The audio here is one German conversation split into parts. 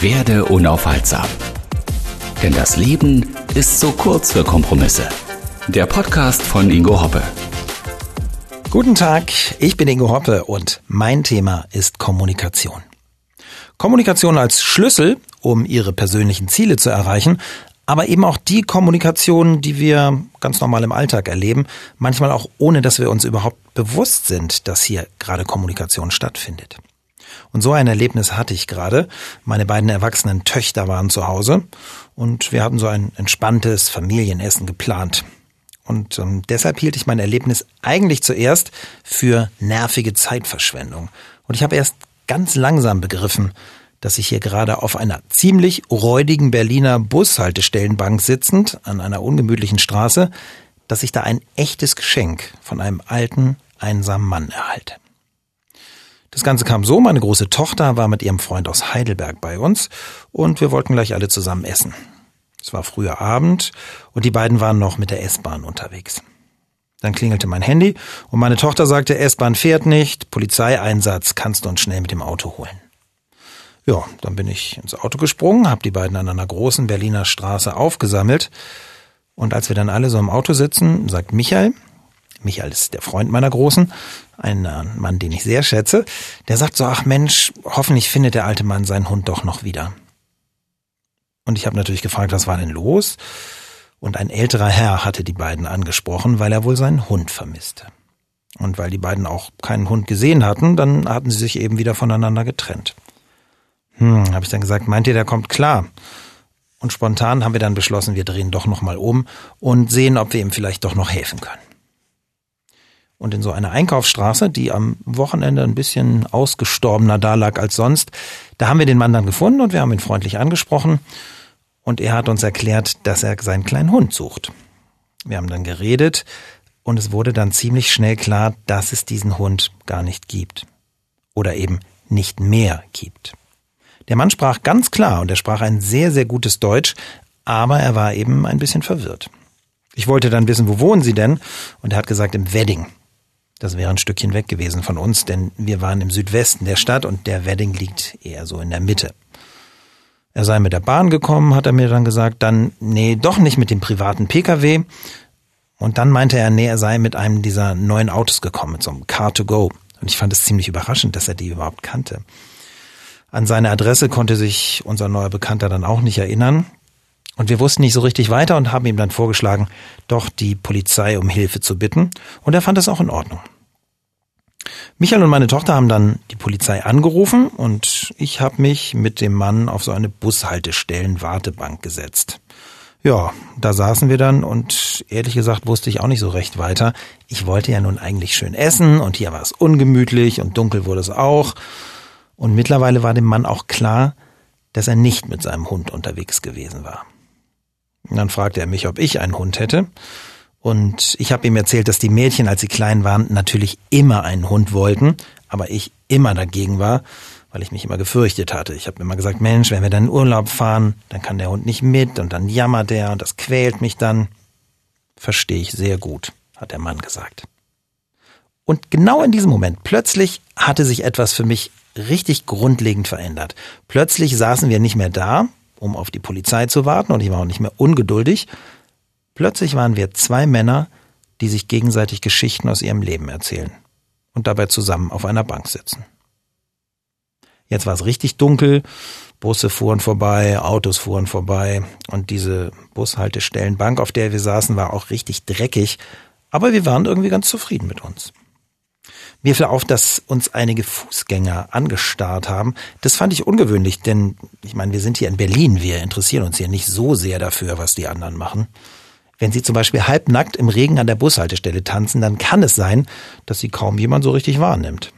Werde unaufhaltsam. Denn das Leben ist so kurz für Kompromisse. Der Podcast von Ingo Hoppe. Guten Tag, ich bin Ingo Hoppe und mein Thema ist Kommunikation. Kommunikation als Schlüssel, um Ihre persönlichen Ziele zu erreichen, aber eben auch die Kommunikation, die wir ganz normal im Alltag erleben, manchmal auch ohne, dass wir uns überhaupt bewusst sind, dass hier gerade Kommunikation stattfindet. Und so ein Erlebnis hatte ich gerade. Meine beiden erwachsenen Töchter waren zu Hause und wir hatten so ein entspanntes Familienessen geplant. Und ähm, deshalb hielt ich mein Erlebnis eigentlich zuerst für nervige Zeitverschwendung. Und ich habe erst ganz langsam begriffen, dass ich hier gerade auf einer ziemlich räudigen Berliner Bushaltestellenbank sitzend an einer ungemütlichen Straße, dass ich da ein echtes Geschenk von einem alten, einsamen Mann erhalte. Das Ganze kam so, meine große Tochter war mit ihrem Freund aus Heidelberg bei uns und wir wollten gleich alle zusammen essen. Es war früher Abend und die beiden waren noch mit der S-Bahn unterwegs. Dann klingelte mein Handy und meine Tochter sagte, S-Bahn fährt nicht, Polizeieinsatz, kannst du uns schnell mit dem Auto holen. Ja, dann bin ich ins Auto gesprungen, habe die beiden an einer großen Berliner Straße aufgesammelt und als wir dann alle so im Auto sitzen, sagt Michael, Michael ist der Freund meiner Großen, ein äh, Mann, den ich sehr schätze, der sagt so, ach Mensch, hoffentlich findet der alte Mann seinen Hund doch noch wieder. Und ich habe natürlich gefragt, was war denn los? Und ein älterer Herr hatte die beiden angesprochen, weil er wohl seinen Hund vermisste. Und weil die beiden auch keinen Hund gesehen hatten, dann hatten sie sich eben wieder voneinander getrennt. Hm, habe ich dann gesagt, meint ihr, der kommt klar? Und spontan haben wir dann beschlossen, wir drehen doch nochmal um und sehen, ob wir ihm vielleicht doch noch helfen können. Und in so einer Einkaufsstraße, die am Wochenende ein bisschen ausgestorbener da lag als sonst, da haben wir den Mann dann gefunden und wir haben ihn freundlich angesprochen. Und er hat uns erklärt, dass er seinen kleinen Hund sucht. Wir haben dann geredet und es wurde dann ziemlich schnell klar, dass es diesen Hund gar nicht gibt. Oder eben nicht mehr gibt. Der Mann sprach ganz klar und er sprach ein sehr, sehr gutes Deutsch, aber er war eben ein bisschen verwirrt. Ich wollte dann wissen, wo wohnen Sie denn? Und er hat gesagt, im Wedding. Das wäre ein Stückchen weg gewesen von uns, denn wir waren im Südwesten der Stadt und der Wedding liegt eher so in der Mitte. Er sei mit der Bahn gekommen, hat er mir dann gesagt, dann, nee, doch nicht mit dem privaten Pkw. Und dann meinte er, nee, er sei mit einem dieser neuen Autos gekommen, mit so einem Car to Go. Und ich fand es ziemlich überraschend, dass er die überhaupt kannte. An seine Adresse konnte sich unser neuer Bekannter dann auch nicht erinnern. Und wir wussten nicht so richtig weiter und haben ihm dann vorgeschlagen, doch die Polizei um Hilfe zu bitten. Und er fand es auch in Ordnung. Michael und meine Tochter haben dann die Polizei angerufen und ich habe mich mit dem Mann auf so eine Bushaltestellen-Wartebank gesetzt. Ja, da saßen wir dann und ehrlich gesagt wusste ich auch nicht so recht weiter. Ich wollte ja nun eigentlich schön essen und hier war es ungemütlich und dunkel wurde es auch. Und mittlerweile war dem Mann auch klar, dass er nicht mit seinem Hund unterwegs gewesen war. Dann fragte er mich, ob ich einen Hund hätte. Und ich habe ihm erzählt, dass die Mädchen, als sie klein waren, natürlich immer einen Hund wollten, aber ich immer dagegen war, weil ich mich immer gefürchtet hatte. Ich habe immer gesagt, Mensch, wenn wir dann in Urlaub fahren, dann kann der Hund nicht mit und dann jammert er und das quält mich dann. Verstehe ich sehr gut, hat der Mann gesagt. Und genau in diesem Moment, plötzlich hatte sich etwas für mich richtig grundlegend verändert. Plötzlich saßen wir nicht mehr da, um auf die Polizei zu warten und ich war auch nicht mehr ungeduldig, Plötzlich waren wir zwei Männer, die sich gegenseitig Geschichten aus ihrem Leben erzählen und dabei zusammen auf einer Bank sitzen. Jetzt war es richtig dunkel, Busse fuhren vorbei, Autos fuhren vorbei und diese Bushaltestellenbank, auf der wir saßen, war auch richtig dreckig, aber wir waren irgendwie ganz zufrieden mit uns. Mir fiel auf, dass uns einige Fußgänger angestarrt haben. Das fand ich ungewöhnlich, denn ich meine, wir sind hier in Berlin, wir interessieren uns hier nicht so sehr dafür, was die anderen machen. Wenn Sie zum Beispiel halbnackt im Regen an der Bushaltestelle tanzen, dann kann es sein, dass Sie kaum jemand so richtig wahrnimmt.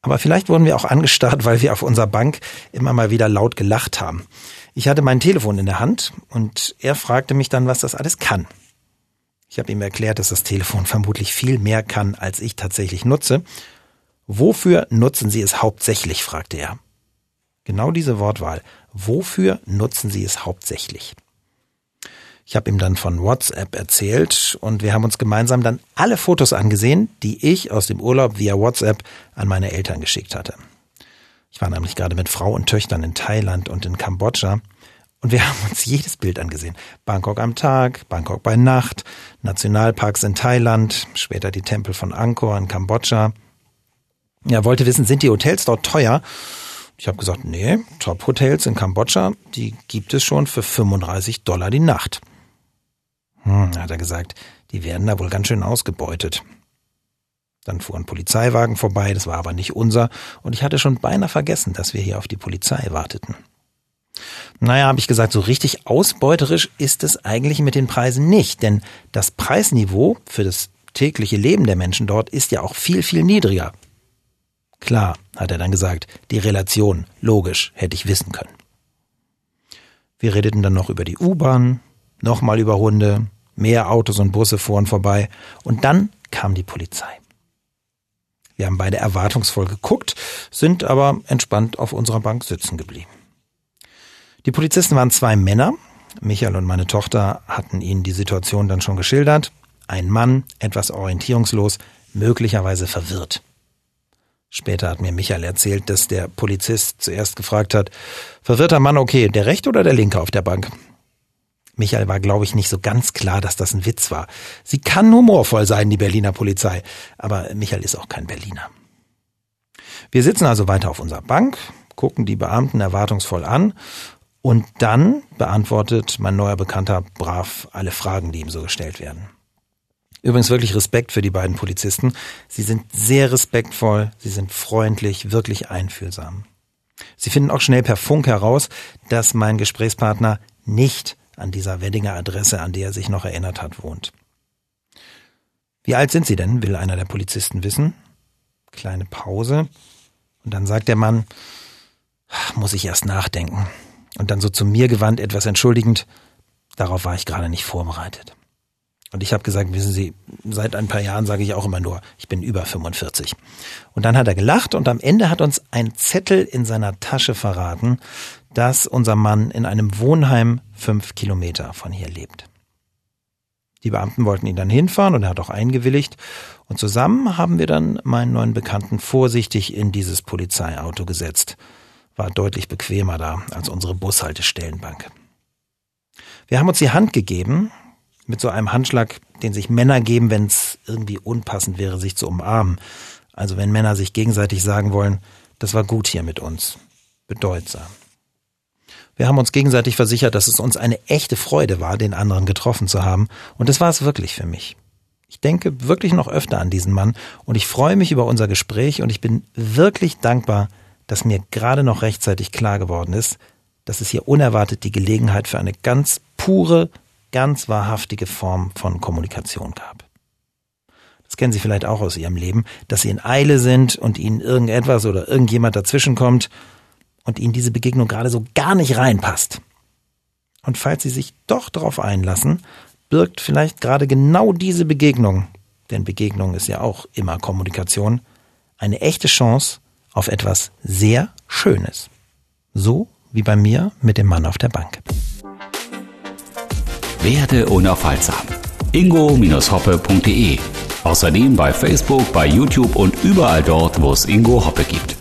Aber vielleicht wurden wir auch angestarrt, weil wir auf unserer Bank immer mal wieder laut gelacht haben. Ich hatte mein Telefon in der Hand und er fragte mich dann, was das alles kann. Ich habe ihm erklärt, dass das Telefon vermutlich viel mehr kann, als ich tatsächlich nutze. Wofür nutzen Sie es hauptsächlich? fragte er. Genau diese Wortwahl. Wofür nutzen Sie es hauptsächlich? Ich habe ihm dann von WhatsApp erzählt und wir haben uns gemeinsam dann alle Fotos angesehen, die ich aus dem Urlaub via WhatsApp an meine Eltern geschickt hatte. Ich war nämlich gerade mit Frau und Töchtern in Thailand und in Kambodscha. Und wir haben uns jedes Bild angesehen. Bangkok am Tag, Bangkok bei Nacht, Nationalparks in Thailand, später die Tempel von Angkor in Kambodscha. Ja, wollte wissen, sind die Hotels dort teuer? Ich habe gesagt, nee, Top-Hotels in Kambodscha, die gibt es schon für 35 Dollar die Nacht. Hm, hat er gesagt, die werden da wohl ganz schön ausgebeutet. Dann fuhren Polizeiwagen vorbei, das war aber nicht unser, und ich hatte schon beinahe vergessen, dass wir hier auf die Polizei warteten. Naja, habe ich gesagt, so richtig ausbeuterisch ist es eigentlich mit den Preisen nicht, denn das Preisniveau für das tägliche Leben der Menschen dort ist ja auch viel, viel niedriger. Klar, hat er dann gesagt, die Relation, logisch, hätte ich wissen können. Wir redeten dann noch über die U-Bahn, nochmal über Hunde, mehr Autos und Busse fuhren vorbei und dann kam die Polizei. Wir haben beide erwartungsvoll geguckt, sind aber entspannt auf unserer Bank sitzen geblieben. Die Polizisten waren zwei Männer. Michael und meine Tochter hatten ihnen die Situation dann schon geschildert. Ein Mann, etwas orientierungslos, möglicherweise verwirrt. Später hat mir Michael erzählt, dass der Polizist zuerst gefragt hat, verwirrter Mann, okay, der rechte oder der linke auf der Bank? Michael war, glaube ich, nicht so ganz klar, dass das ein Witz war. Sie kann humorvoll sein, die Berliner Polizei. Aber Michael ist auch kein Berliner. Wir sitzen also weiter auf unserer Bank, gucken die Beamten erwartungsvoll an und dann beantwortet mein neuer Bekannter brav alle Fragen, die ihm so gestellt werden. Übrigens wirklich Respekt für die beiden Polizisten. Sie sind sehr respektvoll, sie sind freundlich, wirklich einfühlsam. Sie finden auch schnell per Funk heraus, dass mein Gesprächspartner nicht an dieser Weddinger Adresse, an die er sich noch erinnert hat, wohnt. Wie alt sind Sie denn? will einer der Polizisten wissen. Kleine Pause. Und dann sagt der Mann, muss ich erst nachdenken. Und dann so zu mir gewandt, etwas entschuldigend, darauf war ich gerade nicht vorbereitet. Und ich habe gesagt, wissen Sie, seit ein paar Jahren sage ich auch immer nur, ich bin über 45. Und dann hat er gelacht und am Ende hat uns ein Zettel in seiner Tasche verraten, dass unser Mann in einem Wohnheim fünf Kilometer von hier lebt. Die Beamten wollten ihn dann hinfahren und er hat auch eingewilligt. Und zusammen haben wir dann meinen neuen Bekannten vorsichtig in dieses Polizeiauto gesetzt. War deutlich bequemer da als unsere Bushaltestellenbank. Wir haben uns die Hand gegeben, mit so einem Handschlag, den sich Männer geben, wenn es irgendwie unpassend wäre, sich zu umarmen. Also wenn Männer sich gegenseitig sagen wollen, das war gut hier mit uns. Bedeutsam. Wir haben uns gegenseitig versichert, dass es uns eine echte Freude war, den anderen getroffen zu haben. Und das war es wirklich für mich. Ich denke wirklich noch öfter an diesen Mann und ich freue mich über unser Gespräch und ich bin wirklich dankbar, dass mir gerade noch rechtzeitig klar geworden ist, dass es hier unerwartet die Gelegenheit für eine ganz pure, ganz wahrhaftige Form von Kommunikation gab. Das kennen Sie vielleicht auch aus Ihrem Leben, dass Sie in Eile sind und Ihnen irgendetwas oder irgendjemand dazwischenkommt und Ihnen diese Begegnung gerade so gar nicht reinpasst. Und falls Sie sich doch darauf einlassen, birgt vielleicht gerade genau diese Begegnung, denn Begegnung ist ja auch immer Kommunikation, eine echte Chance auf etwas sehr Schönes. So wie bei mir mit dem Mann auf der Bank. Werde unaufhaltsam. ingo-hoppe.de Außerdem bei Facebook, bei YouTube und überall dort, wo es Ingo Hoppe gibt.